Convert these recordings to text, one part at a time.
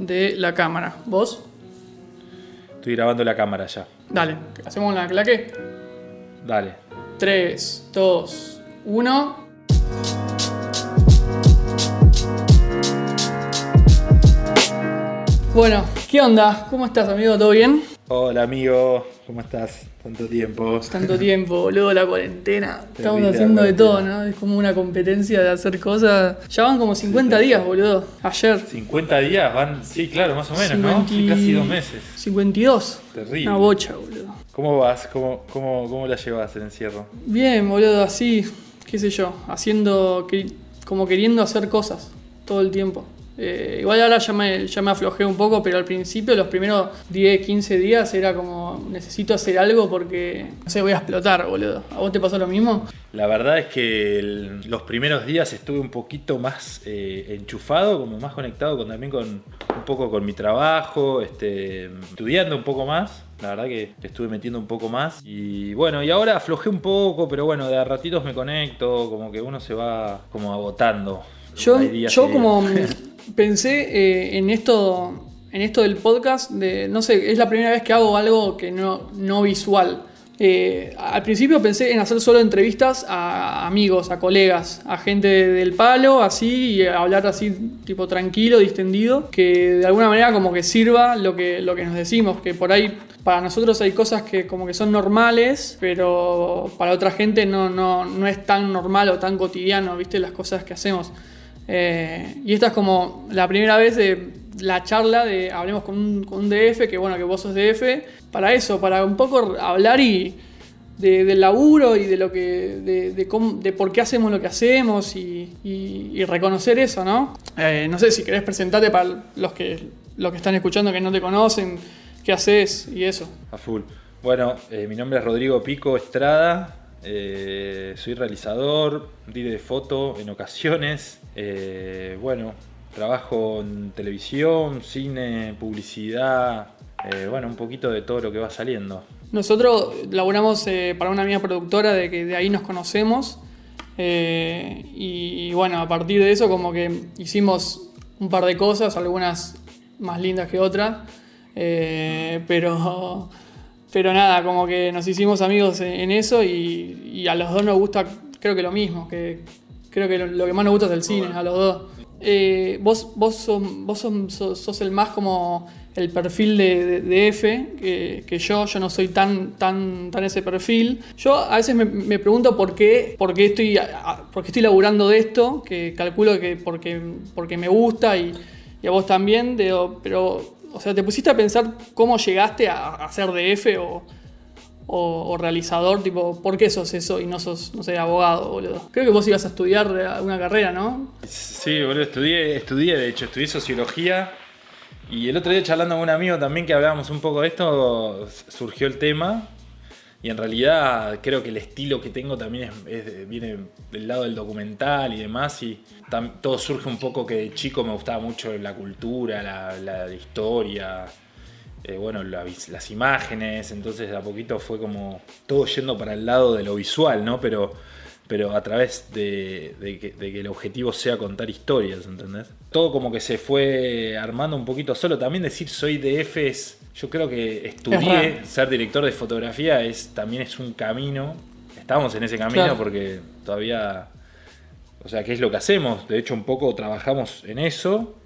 de la cámara. ¿Vos? Estoy grabando la cámara ya. Dale, ¿hacemos la claque? Dale. 3, 2, 1. Bueno, ¿qué onda? ¿Cómo estás, amigo? ¿Todo bien? Hola, amigo. ¿Cómo estás? Tanto tiempo. Tanto tiempo, boludo, la cuarentena. Estamos Terrible haciendo de todo. ¿no? Es como una competencia de hacer cosas. Ya van como 50 días, boludo. Ayer. 50 días van, sí, claro, más o menos, ¿no? 50 Sí, casi dos meses. 52. Terrible. Una bocha, boludo. ¿Cómo vas? ¿Cómo, cómo, cómo la llevas el encierro? Bien, boludo, así, qué sé yo, haciendo, como queriendo hacer cosas todo el tiempo. Eh, igual ahora ya me, ya me aflojé un poco, pero al principio, los primeros 10, 15 días, era como, necesito hacer algo porque, no sé, voy a explotar, boludo. ¿A vos te pasó lo mismo? La verdad es que el- los primeros días estuve un poquito más eh, enchufado, como más conectado con, también con un poco con mi trabajo, este, estudiando un poco más. La verdad que le estuve metiendo un poco más. Y bueno, y ahora aflojé un poco, pero bueno, de a ratitos me conecto, como que uno se va como agotando. Yo, yo como pensé eh, en esto en esto del podcast, de, no sé, es la primera vez que hago algo que no, no visual. Eh, al principio pensé en hacer solo entrevistas a amigos, a colegas, a gente del palo, así, y hablar así, tipo tranquilo, distendido, que de alguna manera como que sirva lo que, lo que nos decimos, que por ahí para nosotros hay cosas que como que son normales, pero para otra gente no, no, no es tan normal o tan cotidiano, ¿viste? Las cosas que hacemos. Eh, y esta es como la primera vez de la charla de hablemos con un, DF, que bueno, que vos sos DF, para eso, para un poco hablar y de- del laburo y de lo que. de, de por qué hacemos lo que hacemos y, y- y reconocer eso, ¿no? Eh, no sé si querés presentarte para los que, los que están escuchando que no te conocen, qué haces y eso. A full. Bueno, eh, mi nombre es Rodrigo Pico Estrada. Eh, soy realizador, dire de foto en ocasiones. eh, bueno, trabajo en televisión, cine, publicidad. eh, bueno, un poquito de todo lo que va saliendo. Nosotros laburamos para una amiga productora de que de ahí nos conocemos. y, bueno, a partir de eso como que hicimos un par de cosas, algunas más lindas que otras. pero, pero nada, como que nos hicimos amigos en, en eso y, y a los dos nos gusta, creo que lo mismo, que creo que lo, lo que más nos gusta es el cine, a los dos. Eh, vos vos, sos, vos sos, sos- sos el más como el perfil de, de- de F que, que yo, yo no soy tan, tan, tan ese perfil. Yo a veces me, me pregunto por qué, por qué estoy, por qué estoy laburando de esto, que calculo que porque, porque me gusta y, y a vos también, pero, o sea, ¿te pusiste a pensar cómo llegaste a, a ser DF o, o, realizador? Tipo, ¿por qué sos eso y no sos, no sé, abogado, boludo? Creo que vos ibas a estudiar alguna carrera, ¿no? Sí, boludo, estudié, estudié, de hecho, estudié sociología. Y el otro día charlando con un amigo también que hablábamos un poco de esto, surgió el tema. Y en realidad creo que el estilo que tengo también es, viene del lado del documental y demás. Y todo surge un poco que de chico me gustaba mucho la cultura, la, historia, eh, bueno, las imágenes. Entonces de a poquito fue como todo yendo para el lado de lo visual, ¿no? Pero, pero a través de, de que, de que el objetivo sea contar historias, ¿entendés? Todo como que se fue armando un poquito solo. También decir soy DF es... Yo creo que Es estudié, ser director de fotografía es, también es un camino. Estamos en ese camino Claro. porque todavía... O sea, ¿qué es lo que hacemos? De hecho, un poco trabajamos en eso.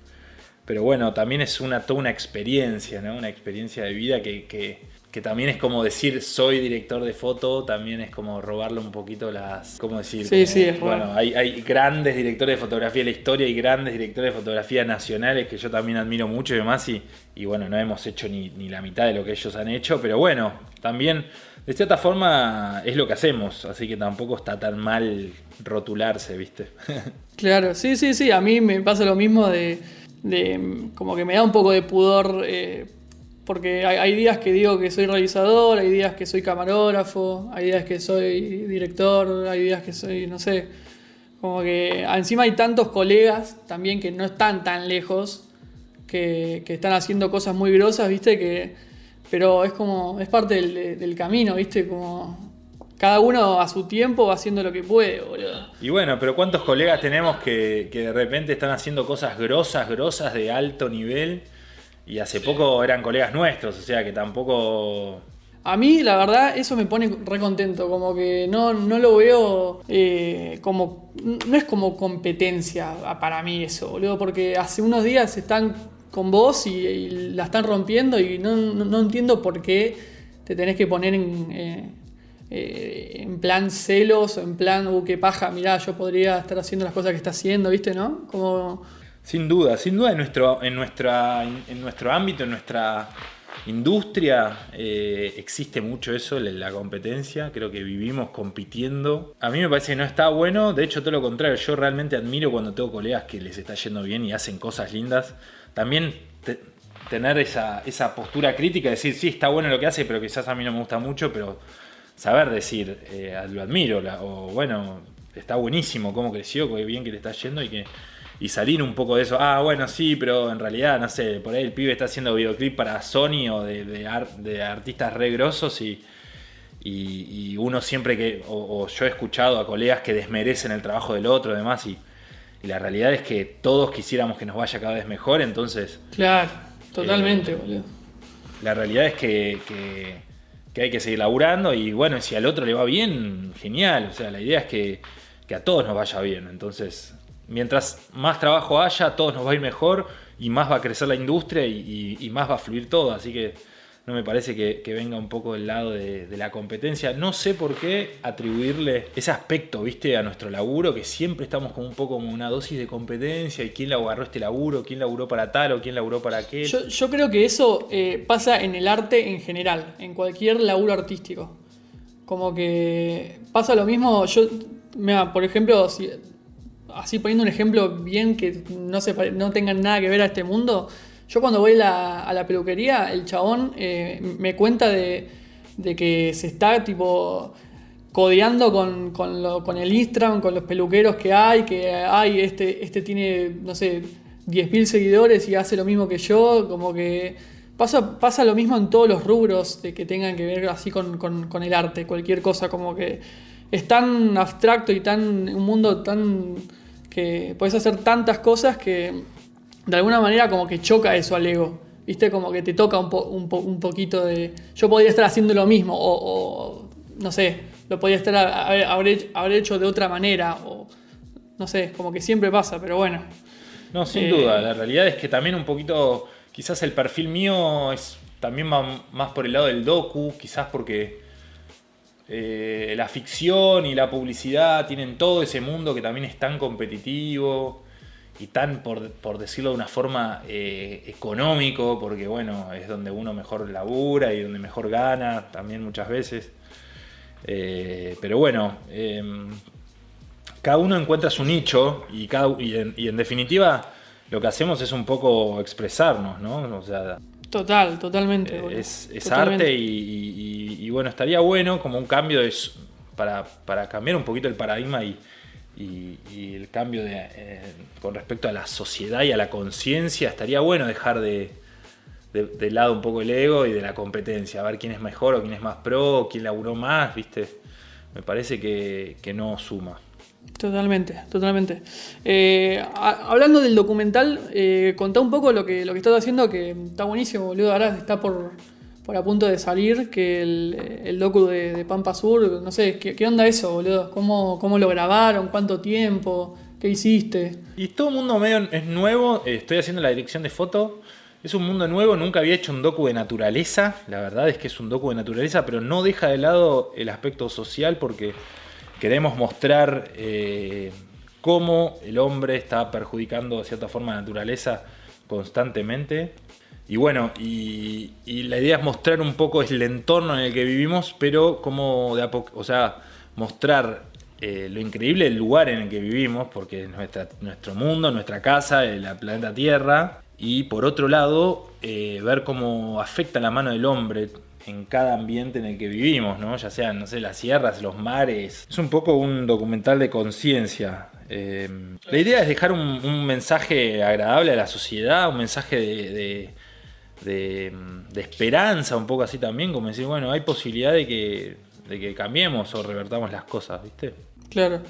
Pero bueno, también es una, toda una experiencia, ¿no? Una experiencia de vida que, que, que también es como decir soy director de foto, también es como robarle un poquito las... ¿Cómo decir? Sí, Como, sí, es Bueno, hay, hay grandes directores de fotografía de la historia y grandes directores de fotografía nacionales que yo también admiro mucho y demás. Y, y bueno, no hemos hecho ni, ni la mitad de lo que ellos han hecho, pero bueno, también de cierta forma es lo que hacemos, así que tampoco está tan mal rotularse, ¿viste? Claro, sí, sí, sí. A mí me pasa lo mismo de, de, como que me da un poco de pudor. eh, porque hay, días que digo que soy realizador, hay días que soy camarógrafo, hay días que soy director, hay días que soy, no sé. Como que encima hay tantos colegas también que no están tan lejos, que, están haciendo cosas muy grosas, ¿viste? Que, pero es como, es parte del, camino, ¿viste? Como cada uno a su tiempo va haciendo lo que puede, boludo. Y bueno, pero ¿cuántos colegas tenemos que de repente están haciendo cosas grosas, grosas de alto nivel Y hace poco eran colegas nuestros, o sea que tampoco a mí, la verdad, eso me pone re contento. Como que no, no lo veo eh, como. No es como competencia para mí eso, boludo. Porque hace unos días están con vos y, la están rompiendo y no, entiendo por qué te tenés que poner en. Eh, eh, en plan celos, en plan, uh, qué paja, mirá, yo podría estar haciendo las cosas que está haciendo, ¿viste? ¿No? Como. Sin duda, sin duda en nuestro, en nuestra, en nuestro ámbito, en nuestra industria eh, existe mucho eso, la competencia, creo que vivimos compitiendo. A mí me parece que no está bueno, de hecho todo lo contrario, yo realmente admiro cuando tengo colegas que les está yendo bien y hacen cosas lindas. También tener esa, esa postura crítica, decir, sí, está bueno lo que hace, pero quizás a mí no me gusta mucho, pero saber decir, eh, lo admiro, o bueno, está buenísimo cómo creció, qué bien que le está yendo y que y salir un poco de eso. Ah, bueno, sí, pero en realidad, no sé, por ahí el pibe está haciendo videoclip para Sony o de, de, artistas re grosos y, y, uno siempre que, o, yo he escuchado a colegas que desmerecen el trabajo del otro y demás, y, la realidad es que todos quisiéramos que nos vaya cada vez mejor, entonces... Claro, totalmente, eh, boludo. La realidad es que, que, que, hay que seguir laburando y bueno, si al otro le va bien, genial, o sea, la idea es que, que a todos nos vaya bien, entonces mientras más trabajo haya, todos nos va a ir mejor y más va a crecer la industria y, más va a fluir todo. Así que no me parece que, venga un poco del lado de, la competencia. No sé por qué atribuirle ese aspecto, viste, a nuestro laburo, que siempre estamos con un poco como una dosis de competencia y quién le agarró este laburo, quién laburó para tal o quién laburó para aquel. Yo, creo que eso eh, pasa en el arte en general, en cualquier laburo artístico. Como que pasa lo mismo, yo, mira, por ejemplo, si así poniendo un ejemplo bien que no, se, no tengan nada que ver a este mundo, yo cuando voy a la peluquería, el chabón eh, me cuenta de, que se está tipo codeando con, con, el Instagram, con los peluqueros que hay, que hay, este, este tiene, no sé, 10.000 seguidores y hace lo mismo que yo, como que pasa, pasa lo mismo en todos los rubros de que tengan que ver así con, con el arte, cualquier cosa, como que es tan abstracto y tan un mundo tan que puedes hacer tantas cosas que de alguna manera como que choca eso al ego. ¿Viste? Como que te toca un, un, poquito de... Yo podría estar haciendo lo mismo o, no sé, lo podría estar haber, hecho de otra manera o no sé, como que siempre pasa, pero bueno. No, sin duda, la realidad es que también un poquito, quizás el perfil mío es también más por el lado del docu, quizás porque eh, la ficción y la publicidad tienen todo ese mundo que también es tan competitivo y tan, por, decirlo de una forma, eh, económico, porque bueno, es donde uno mejor labura y donde mejor gana también muchas veces. Eh, pero bueno, em, cada uno encuentra su nicho y, cada, y, en, definitiva lo que hacemos es un poco expresarnos, ¿no? O sea, Total, totalmente. Eh, es, arte y, bueno, estaría bueno como un cambio para, cambiar un poquito el paradigma y, el cambio con respecto a la sociedad y a la conciencia. Estaría bueno dejar de, de, lado un poco el ego y de la competencia, a ver quién es mejor o quién es más pro, quién laburó más, ¿viste? Me parece que, que no suma. Totalmente, totalmente. Eh, hablando del documental, eh, contá un poco lo que, lo que estás haciendo, que está buenísimo, boludo. Ahora está por, por a punto de salir, que el, el docu de, Pampa Sur, no sé, ¿qué, onda eso, boludo? ¿Cómo, ¿Cómo, lo grabaron? ¿Cuánto tiempo? ¿Qué hiciste? Y todo el mundo medio es nuevo, eh, estoy haciendo la dirección de foto. Es un mundo nuevo, nunca había hecho un docu de naturaleza. La verdad es que es un docu de naturaleza, pero no deja de lado el aspecto social porque queremos mostrar eh, cómo el hombre está perjudicando de cierta forma la naturaleza constantemente. Y bueno, y, la idea es mostrar un poco el entorno en el que vivimos, pero como de a poco, o sea, mostrar eh, lo increíble del lugar en el que vivimos, porque es nuestro mundo, nuestra casa, el planeta Tierra, y por otro lado, eh, ver cómo afecta la mano del hombre en cada ambiente en el que vivimos, ¿no? Ya sean, no sé, las sierras, los mares. Es un poco un documental de conciencia. Eh, la idea es dejar un, mensaje agradable a la sociedad, un mensaje de, esperanza, un poco así también, como decir, bueno, hay posibilidad de que, de que cambiemos o revertamos las cosas, ¿viste? Claro.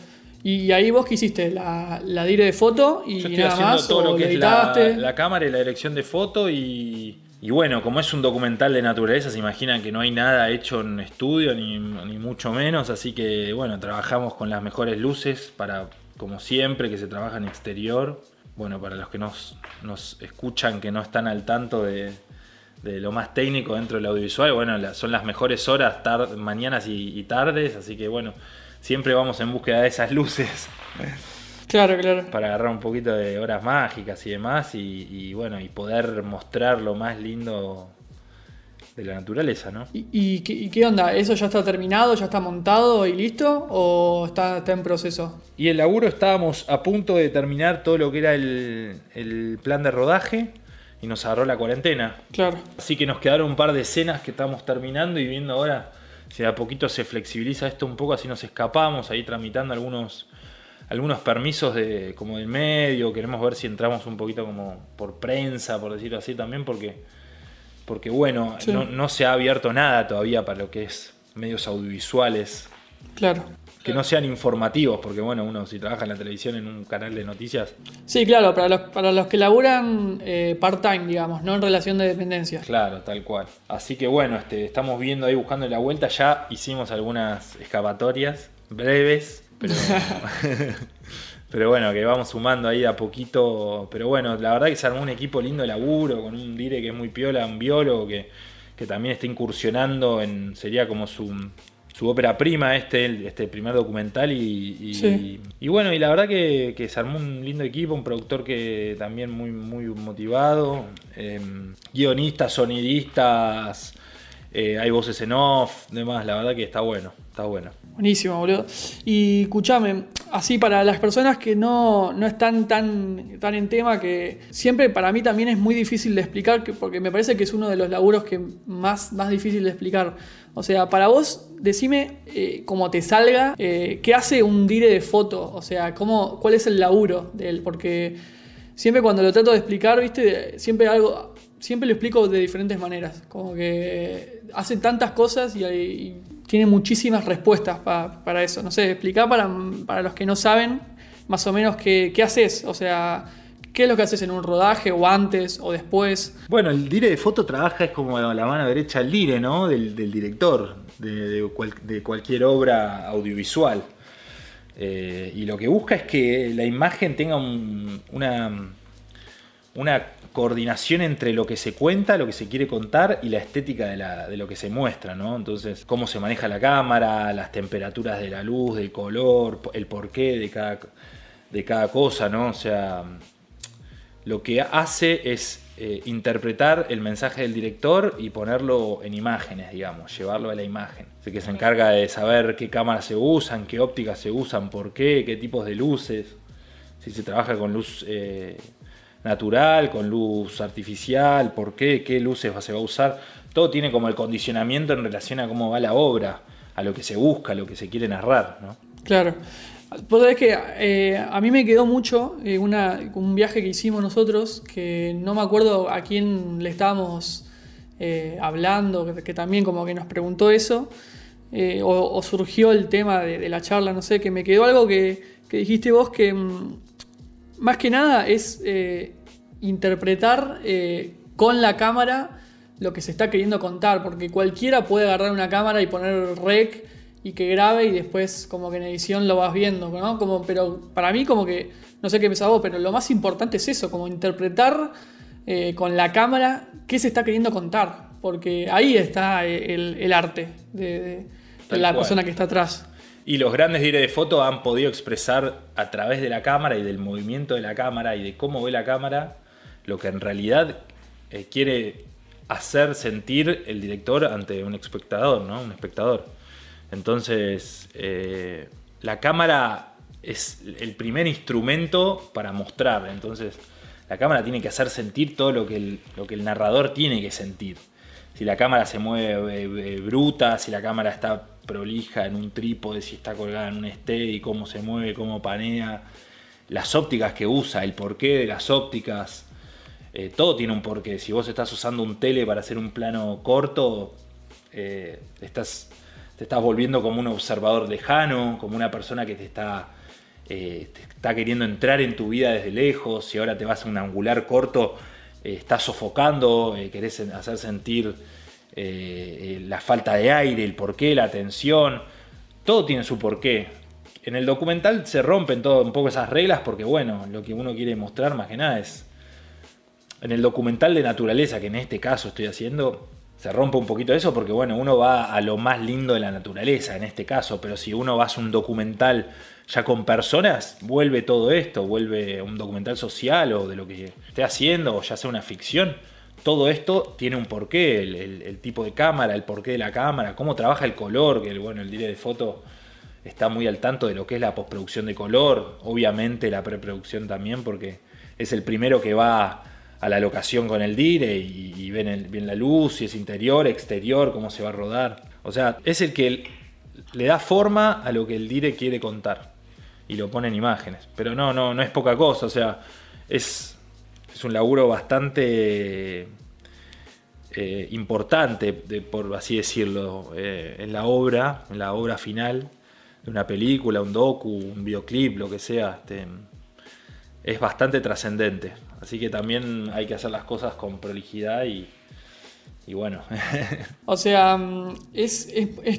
Y ahí vos qué hiciste, la, la dire de foto y Yo estoy nada haciendo más, todo lo que es la, cámara y la dirección de foto y, y bueno, como es un documental de naturaleza, se imaginan que no hay nada hecho en estudio, ni, ni mucho menos, así que bueno, trabajamos con las mejores luces para, como siempre, que se trabaja en exterior. Bueno, para los que nos, nos escuchan, que no están al tanto de, de lo más técnico dentro del audiovisual, bueno, la- son las mejores horas, tar- mañanas y, y tardes, así que bueno, siempre vamos en búsqueda de esas luces Claro, claro. para agarrar un poquito de horas mágicas y demás y, y, bueno, y poder mostrar lo más lindo de la naturaleza, ¿no? ¿Y, y qué, y qué onda? ¿Eso ya está terminado, ya está montado y listo? ¿O está, está en proceso? Y el laburo estábamos a punto de terminar todo lo que era el, el plan de rodaje y nos agarró la cuarentena. Claro. Así que nos quedaron un par de escenas que estamos terminando y viendo ahora si de a poquito se flexibiliza esto un poco, así nos escapamos, ahí tramitando algunos, algunos permisos de, como del medio, queremos ver si entramos un poquito como por prensa, por decirlo así también, porque, porque bueno, Sí. no, no se ha abierto nada todavía para lo que es medios audiovisuales Claro. que no sean informativos, porque bueno, uno si trabaja en la televisión en un canal de noticias, Sí, claro, para los, para los que laburan eh, part-time, digamos, no en relación de dependencia. claro, tal cual. Así que bueno, este, estamos viendo ahí buscando la vuelta, ya hicimos algunas escapatorias breves, pero, pero bueno, que vamos sumando ahí de a poquito, pero bueno, la verdad que se armó un equipo lindo de laburo, con un dire que es muy piola, un biólogo que, que también está incursionando en, sería como su... Su ópera prima, este, este primer documental, y, y- Sí. y bueno, y la verdad que, que se armó un lindo equipo, un productor que también muy, muy motivado, eh, guionistas, sonidistas, eh, hay voces en off, demás, la verdad que está bueno, está bueno. Buenísimo, boludo. Y escuchame, así para las personas que no, no están tan, tan en tema, que siempre para mí también es muy difícil de explicar, que- porque me parece que es uno de los laburos que más, más difícil de explicar. O sea, para vos, decime eh, cómo te salga, eh, qué hace un dire de foto, o sea, cómo, cuál es el laburo de él, porque siempre cuando lo trato de explicar, viste, siempre algo, siempre lo explico de diferentes maneras, como que hace tantas cosas y, y tiene muchísimas respuestas pa- para eso. No sé, explicar para, para los que no saben más o menos qué, haces, o sea, qué es lo que haces en un rodaje o antes o después. Bueno, el dire de foto trabaja es como la mano derecha del dire, ¿no? Del, director, de cualquier obra audiovisual. Eh, y lo que busca es que la imagen tenga un- una, una coordinación entre lo que se cuenta, lo que se quiere contar y la estética de, la- de lo que se muestra, ¿no? Entonces, cómo se maneja la cámara, las temperaturas de la luz, del color, el porqué de cada, de cada cosa, ¿no? O sea, lo que hace es eh, interpretar el mensaje del director y ponerlo en imágenes, digamos, llevarlo a la imagen. Así que se encarga de saber qué cámaras se usan, qué ópticas se usan, por qué, qué tipos de luces, si se trabaja con luz eh, natural, con luz artificial, por qué, qué luces se va a usar. Todo tiene como el condicionamiento en relación a cómo va la obra, a lo que se busca, a lo que se quiere narrar, ¿no? Claro. Vos sabés que eh, a mí me quedó mucho eh, una, un viaje que hicimos nosotros, que no me acuerdo a quién le estábamos eh, hablando, que, también como que nos preguntó eso, eh, o, o surgió el tema de, de la charla, no sé, que me quedó algo que, que dijiste vos que mm, más que nada es eh, interpretar eh, con la cámara lo que se está queriendo contar, porque cualquiera puede agarrar una cámara y poner rec y que grabe y después como que en edición lo vas viendo, ¿no? Como, pero para mí como que, no sé qué pensás vos, pero lo más importante es eso, como interpretar eh, con la cámara qué se está queriendo contar, porque ahí está el, el arte de, de- de Tal la cual. persona que está atrás. Y los grandes dire de foto han podido expresar a través de la cámara y del movimiento de la cámara y de cómo ve la cámara lo que en realidad eh, quiere hacer sentir el director ante un espectador, ¿no? Un espectador. Entonces, eh, la cámara es el primer instrumento para mostrar. Entonces, la cámara tiene que hacer sentir todo lo que el, lo que el narrador tiene que sentir. Si la cámara se mueve eh, bruta, si la cámara está prolija en un trípode, si está colgada en un steady, cómo se mueve, cómo panea, las ópticas que usa, el porqué de las ópticas, eh, todo tiene un porqué. Si vos estás usando un tele para hacer un plano corto, eh, estás, te estás volviendo como un observador lejano, como una persona que te está eh, está queriendo entrar en tu vida desde lejos, si ahora te vas a un angular corto, estás sofocando, querés hacer sentir la falta de aire, el porqué, la tensión, todo tiene su porqué. En el documental se rompen todo un poco esas reglas porque bueno, lo que uno quiere mostrar más que nada es en el documental de naturaleza que en este caso estoy haciendo, se rompe un poquito eso porque bueno, uno va a lo más lindo de la naturaleza en este caso, pero si uno va a un documental ya con personas, vuelve todo esto, vuelve un documental social o de lo que esté haciendo, o ya sea una ficción. Todo esto tiene un porqué, el, tipo de cámara, el porqué de la cámara, cómo trabaja el color, que bueno, el director de foto está muy al tanto de lo que es la postproducción de color, obviamente la preproducción también, porque es el primero que va a la locación con el dire y, ven, la luz, si es interior, exterior, cómo se va a rodar. O sea, es el que le da forma a lo que el dire quiere contar y lo pone en imágenes. Pero no, no, no es poca cosa, o sea, es, es un laburo bastante eh, importante, por así decirlo, eh, en la obra, en la obra final de una película, un docu, un videoclip, lo que sea. Este, es bastante trascendente. Así que también hay que hacer las cosas con prolijidad y, y bueno. o sea, mm, es,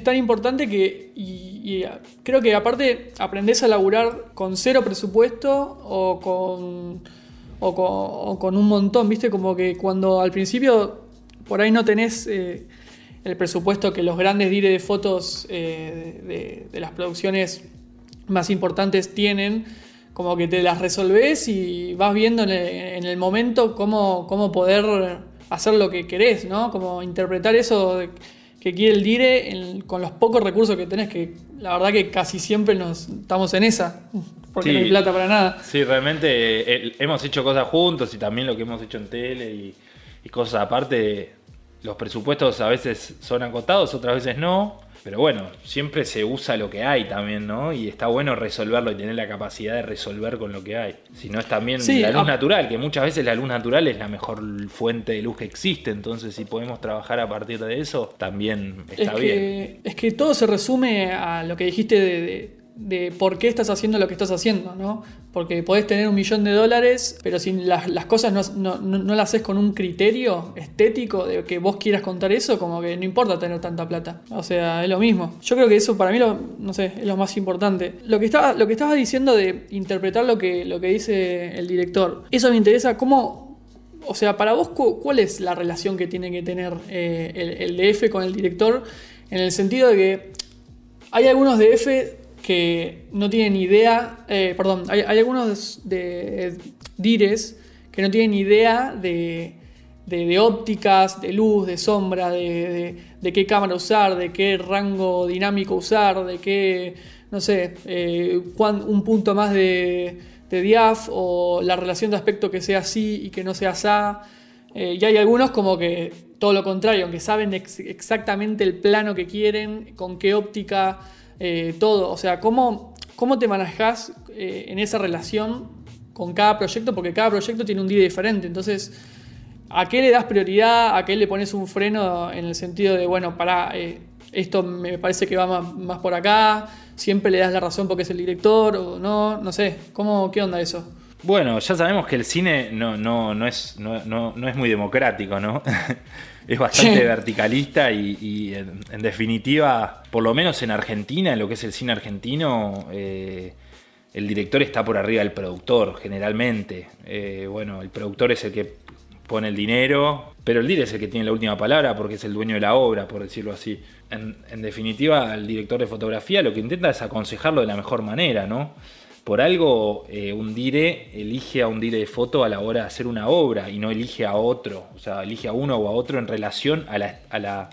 tan importante que y, creo que aparte aprendés a laburar con cero presupuesto o con, o con, un montón, ¿viste? Como que cuando al principio por ahí no tenés eh, el presupuesto que los grandes dire de fotos eh, de, las producciones más importantes tienen, como que te las resolvés y vas viendo en el, momento cómo, cómo poder hacer lo que querés, ¿no? Como interpretar eso que quiere el dire con los pocos recursos que tenés, que la verdad que casi siempre nos estamos en esa, porque no hay plata para nada. Sí, realmente eh, hemos hecho cosas juntos y también lo que hemos hecho en tele y, y cosas aparte, los presupuestos a veces son acotados, otras veces no. Pero bueno, siempre se usa lo que hay también, ¿no? Y está bueno resolverlo y tener la capacidad de resolver con lo que hay. Si no es también la luz natural, que muchas veces la luz natural es la mejor fuente de luz que existe. Entonces, si podemos trabajar a partir de eso, también está bien. es que todo se resume a lo que dijiste de de por qué estás haciendo lo que estás haciendo, ¿no? Porque podés tener un millón de dólares, pero si las, cosas no, las haces con un criterio estético de que vos quieras contar eso, como que no importa tener tanta plata. O sea, es lo mismo. Yo creo que eso para mí, lo, no sé, es lo más importante. Lo que estaba, lo que estaba diciendo de interpretar lo que, lo que dice el director, eso me interesa. ¿Cómo, o sea, para vos, ¿cuál es la relación que tiene que tener eh, el DF con el director? En el sentido de que hay algunos DF que no tienen idea, eh, perdón, hay, algunos de, dires que no tienen idea de, ópticas, de luz, de sombra, de, qué cámara usar, de qué rango dinámico usar, de qué, no sé, eh, un punto más de, diaf o la relación de aspecto que sea así y que no sea así. Eh, y hay algunos como que todo lo contrario, aunque saben exactamente el plano que quieren, con qué óptica eh, todo. O sea, ¿cómo, cómo te manejas eh, en esa relación con cada proyecto? Porque cada proyecto tiene un día diferente. Entonces, ¿a qué le das prioridad? ¿A qué le pones un freno en el sentido de, bueno, para eh, esto me parece que va más, por acá? ¿Siempre le das la razón porque es el director o no? No sé, ¿cómo, ¿qué onda eso? Bueno, ya sabemos que el cine no, no, no, es, no, no es muy democrático, ¿no? es bastante verticalista y, en, definitiva, por lo menos en Argentina, en lo que es el cine argentino, eh, el director está por arriba del productor, generalmente. Eh, bueno, el productor es el que pone el dinero, pero el director es el que tiene la última palabra porque es el dueño de la obra, por decirlo así. En, en definitiva, el director de fotografía lo que intenta es aconsejarlo de la mejor manera, ¿no? Por algo eh, un dire elige a un dire de foto a la hora de hacer una obra y no elige a otro, o sea, elige a uno o a otro en relación a la,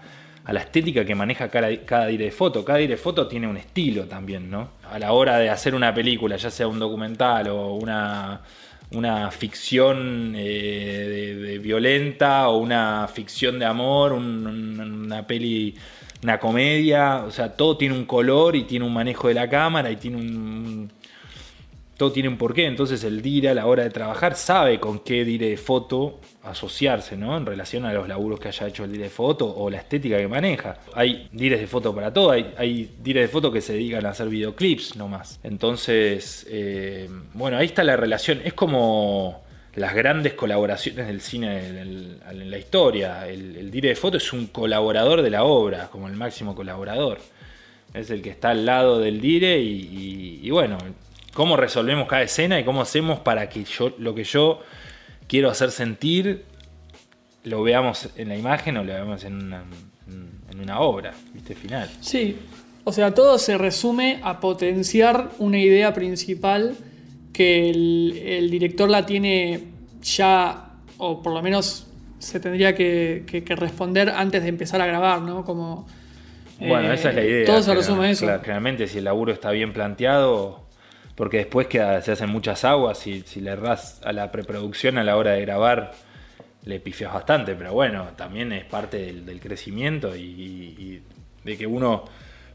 estética que maneja cada, cada, dire de foto. Cada dire de foto tiene un estilo también, ¿no? A la hora de hacer una película, ya sea un documental o una, una ficción eh, violenta o una ficción de amor, una peli una comedia, o sea, todo tiene un color y tiene un manejo de la cámara y tiene un, todo tiene un porqué, entonces el dire a la hora de trabajar sabe con qué dire de foto asociarse, ¿no? En relación a los laburos que haya hecho el dire de foto o la estética que maneja. Hay dires de foto para todo, hay, hay de foto que se dedican a hacer videoclips nomás. Entonces, eh, bueno, ahí está la relación. Es como las grandes colaboraciones del cine en, la historia. El, dire de foto es un colaborador de la obra, como el máximo colaborador. Es el que está al lado del dire y, bueno, cómo resolvemos cada escena y cómo hacemos para que yo lo que yo quiero hacer sentir lo veamos en la imagen o lo veamos en una, en una obra, ¿viste? Final. Sí, o sea, todo se resume a potenciar una idea principal que el, director la tiene ya, o por lo menos se tendría que, responder antes de empezar a grabar, ¿no? Como, bueno, esa es la eh, idea. Todo se resume a eso. Claramente, si el laburo está bien planteado, porque después que se hacen muchas aguas y si le erras a la preproducción a la hora de grabar, le pifias bastante, pero bueno, también es parte del, crecimiento y, de que uno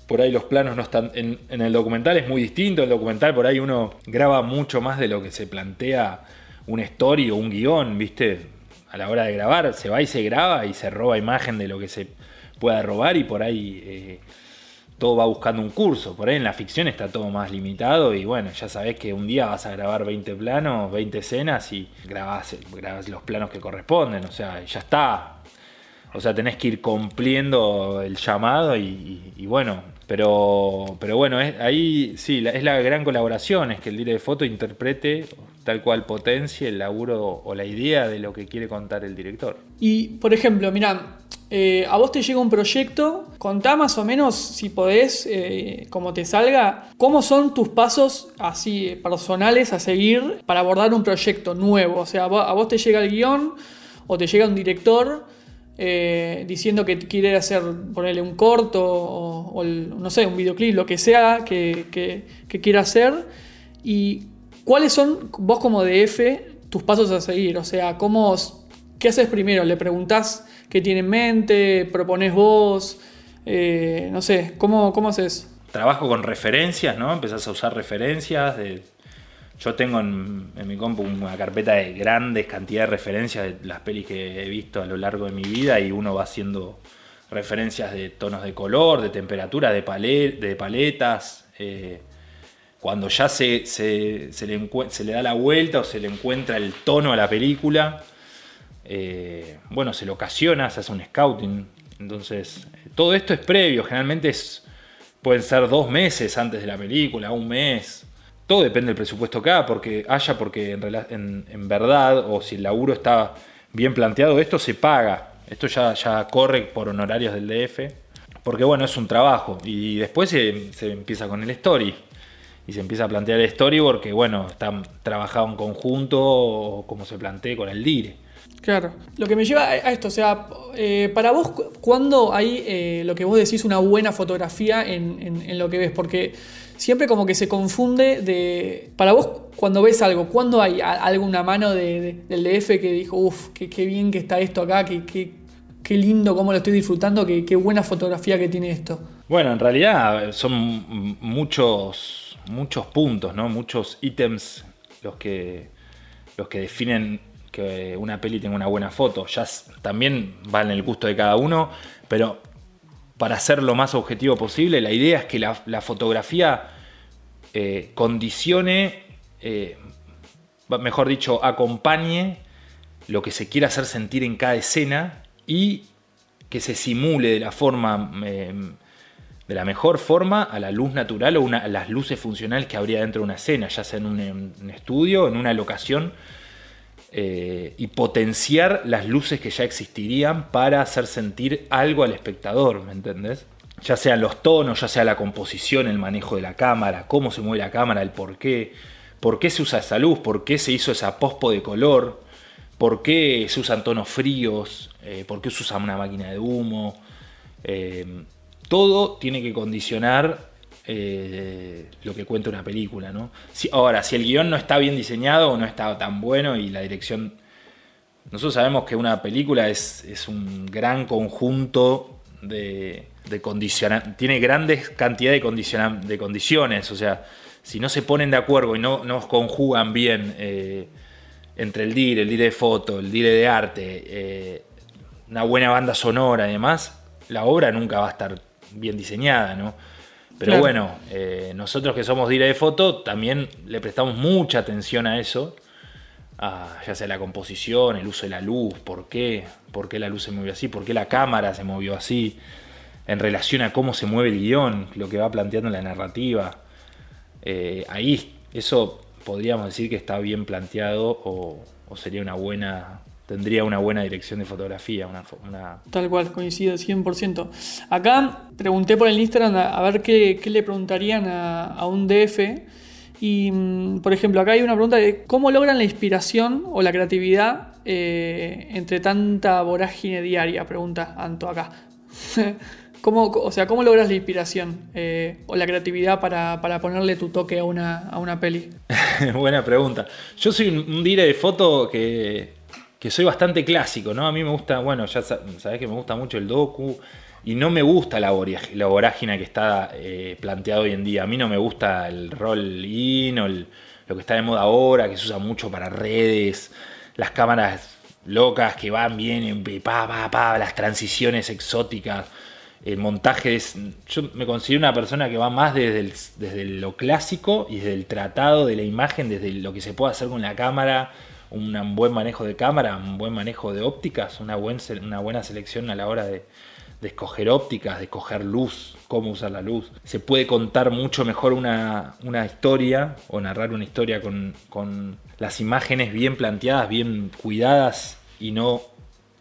por ahí los planos no están. En, el documental es muy distinto. El documental por ahí uno graba mucho más de lo que se plantea un story o un guion, ¿viste? A la hora de grabar, se va y se graba y se roba imagen de lo que se pueda robar y por ahí eh, todo va buscando un curso. Por ahí en la ficción está todo más limitado y bueno, ya sabes que un día vas a grabar 20 planos, 20 escenas y grabás, grabás los planos que corresponden. O sea, ya está. O sea, tenés que ir cumpliendo el llamado y bueno, pero, pero bueno, ahí sí, es la gran colaboración, es que el director de foto interprete tal cual potencie el laburo o la idea de lo que quiere contar el director. Y, por ejemplo, mira, eh, a vos te llega un proyecto, contá más o menos, si podés, eh, como te salga, cómo son tus pasos así personales a seguir para abordar un proyecto nuevo. O sea, a vos te llega el guion o te llega un director eh, diciendo que quiere hacer, ponerle un corto o, no sé, un videoclip, lo que sea que, quiera hacer. Y cuáles son, vos como DF, tus pasos a seguir. O sea, ¿cómo, ¿qué haces primero? ¿Le preguntás qué tiene en mente? ¿Propones vos? Eh, no sé, ¿cómo, ¿cómo haces? Trabajo con referencias, ¿no? Empezás a usar referencias de yo tengo en, mi compu una carpeta de grandes cantidades de referencias de las pelis que he visto a lo largo de mi vida y uno va haciendo referencias de tonos de color, de temperatura, de, paletas. Eh, cuando ya se, se, le da la vuelta o se le encuentra el tono a la película, eh, bueno, se lo ocasiona, se hace un scouting. Entonces, todo esto es previo, generalmente es, pueden ser dos meses antes de la película, un mes todo depende del presupuesto que porque haya, porque en, verdad, o si el laburo está bien planteado, esto se paga. Esto ya, ya corre por honorarios del DF. Porque bueno, es un trabajo. Y después se, empieza con el story. Y se empieza a plantear el story porque, bueno, está trabajado en conjunto o como se plantea con el DIRE. Claro. Lo que me lleva a esto, o sea, eh, para vos, ¿cuándo hay eh, lo que vos decís una buena fotografía en, lo que ves? Porque siempre como que se confunde de... Para vos, cuando ves algo, ¿cuándo hay alguna mano del DF que dijo, uff, qué, bien que está esto acá, qué, qué, lindo, cómo lo estoy disfrutando, qué, qué, buena fotografía que tiene esto? Bueno, en realidad son muchos, muchos puntos, ¿no? Muchos ítems los que, los que definen que una peli tenga una buena foto. Ya también va en el gusto de cada uno, pero para ser lo más objetivo posible, la idea es que la, fotografía eh, condicione, eh, mejor dicho, acompañe lo que se quiera hacer sentir en cada escena y que se simule de la forma, eh, de la mejor forma a la luz natural o a las luces funcionales que habría dentro de una escena, ya sea en un, estudio, en una locación eh, y potenciar las luces que ya existirían para hacer sentir algo al espectador, ¿me entendés? Ya sean los tonos, ya sea la composición, el manejo de la cámara, cómo se mueve la cámara, el por qué, por qué se usa esa luz, por qué se hizo esa pospo de color, por qué se usan tonos fríos, eh, por qué se usa una máquina de humo. Eh, todo tiene que condicionar eh, lo que cuenta una película, ¿no? ahora, si el guion no está bien diseñado o no está tan bueno y la dirección... Nosotros sabemos que una película es, un gran conjunto de, de tiene grandes cantidades de, de condiciones, o sea, si no se ponen de acuerdo y no nos conjugan bien eh, entre el dire, el dire de foto, el dire de arte, eh, una buena banda sonora y demás, la obra nunca va a estar bien diseñada, ¿no? Pero bueno, eh, nosotros que somos dire de foto también le prestamos mucha atención a eso, ya sea la composición, el uso de la luz, por qué, por qué la luz se movió así, por qué la cámara se movió así, en relación a cómo se mueve el guion, lo que va planteando la narrativa. Eh, ahí eso podríamos decir que está bien planteado o, sería una buena tendría una buena dirección de fotografía. Una, Tal cual, coincido 100%. Acá pregunté por el Instagram a, ver qué, le preguntarían a, un DF. Y, mm, por ejemplo, acá hay una pregunta de cómo logran la inspiración o la creatividad eh, entre tanta vorágine diaria, pregunta Anto acá. ¿Cómo, o sea, ¿cómo logras la inspiración eh, o la creatividad para, ponerle tu toque a una, a una peli? Buena pregunta. Yo soy un, dire de foto que, soy bastante clásico, ¿no? A mí me gusta, bueno, ya sabes que me gusta mucho el docu y no me gusta la, la vorágine que está eh, planteado hoy en día. A mí no me gusta el roll in o lo que está de moda ahora, que se usa mucho para redes, las cámaras locas que van bien, pa, pa, pa, las transiciones exóticas el montaje. Yo me considero una persona que va más desde, desde lo clásico y desde el tratado de la imagen, desde lo que se puede hacer con la cámara, un buen manejo de cámara, un buen manejo de ópticas, una, una buena selección a la hora de, escoger ópticas, de escoger luz, cómo usar la luz. Se puede contar mucho mejor una, historia o narrar una historia con, con las imágenes bien planteadas, bien cuidadas y no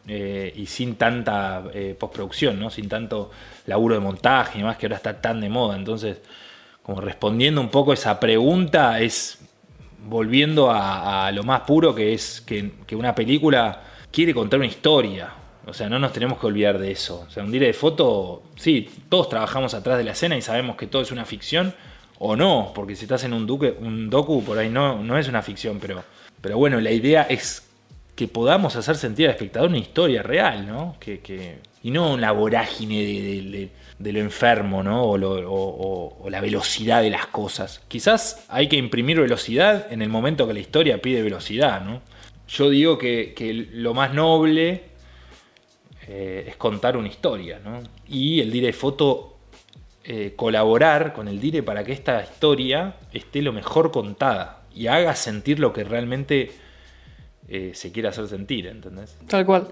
eh, y sin tanta eh, postproducción, ¿no? sin tanto laburo de montaje y demás que ahora está tan de moda. Entonces, como respondiendo un poco esa pregunta, es volviendo a, lo más puro que es que, una película quiere contar una historia. O sea, no nos tenemos que olvidar de eso. O sea, un dire de foto, sí, todos trabajamos atrás de la escena y sabemos que todo es una ficción o no, porque si estás en un, duque, un docu, por ahí no, no es una ficción, pero, pero bueno, la idea es que podamos hacer sentir al espectador una historia real, ¿no? Que, y no la vorágine de, lo enfermo, ¿no? O, la velocidad de las cosas. Quizás hay que imprimir velocidad en el momento que la historia pide velocidad, ¿no? Yo digo que, lo más noble eh, es contar una historia, ¿no? Y el dire foto eh, colaborar con el dire para que esta historia esté lo mejor contada y haga sentir lo que realmente eh, se quiere hacer sentir, ¿entendés? Tal cual.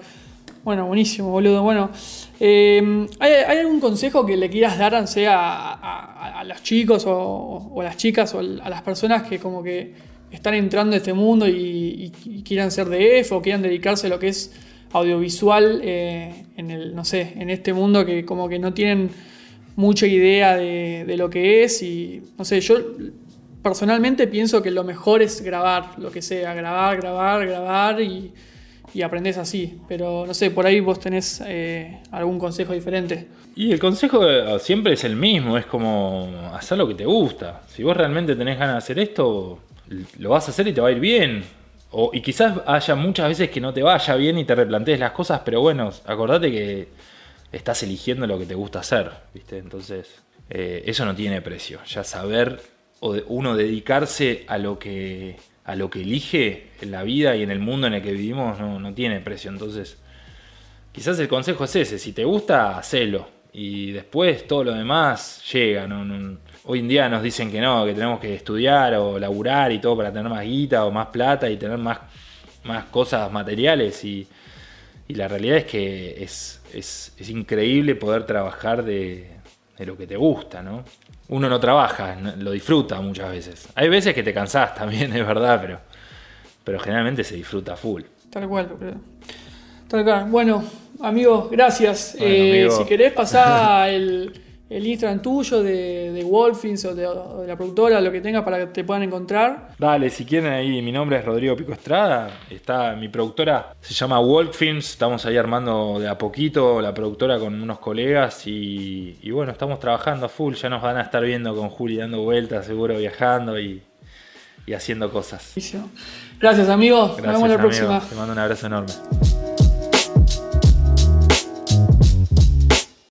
Bueno, buenísimo, boludo. Bueno, eh, ¿hay, algún consejo que le quieras dar, sea a, a, los chicos o, a las chicas o a las personas que como que están entrando en este mundo y, quieran ser de EF o quieran dedicarse a lo que es audiovisual eh, en el, no sé, en este mundo que como que no tienen mucha idea de, de lo que es y no sé, yo personalmente pienso que lo mejor es grabar, lo que sea, grabar, grabar, grabar y, y aprendes así. Pero no sé, por ahí vos tenés eh, algún consejo diferente. Y el consejo eh, siempre es el mismo, es como hacer lo que te gusta. Si vos realmente tenés ganas de hacer esto, lo vas a hacer y te va a ir bien. O, y quizás haya muchas veces que no te vaya bien y te replantees las cosas, pero bueno, acordate que estás eligiendo lo que te gusta hacer, ¿viste? Entonces, eh, eso no tiene precio. Ya saber o uno dedicarse a lo que a lo que elige en la vida y en el mundo en el que vivimos no, tiene precio. Entonces, quizás el consejo es ese, si te gusta, hacelo. Y después todo lo demás llega. hoy en día nos dicen que no, que tenemos que estudiar o laburar y todo para tener más guita o más plata y tener más, más cosas materiales. Y, la realidad es que es, es, increíble poder trabajar de, de lo que te gusta, ¿no? uno no trabaja, lo disfruta muchas veces. Hay veces que te cansás también, es verdad, pero, pero generalmente se disfruta full. Tal cual, Tal cual. Bueno, amigos, gracias. Eh, si querés pasar el, el Instagram tuyo de, de Wolfins o de, la productora, lo que tengas para que te puedan encontrar. Dale, si quieren ahí, mi nombre es Rodrigo Pico Estrada, está mi productora, se llama Wolfins, estamos ahí armando de a poquito la productora con unos colegas y, bueno, estamos trabajando a full, ya nos van a estar viendo con Juli dando vueltas, seguro viajando y, haciendo cosas. Gracias, amigo. Nos vemos la próxima. Te mando un abrazo enorme.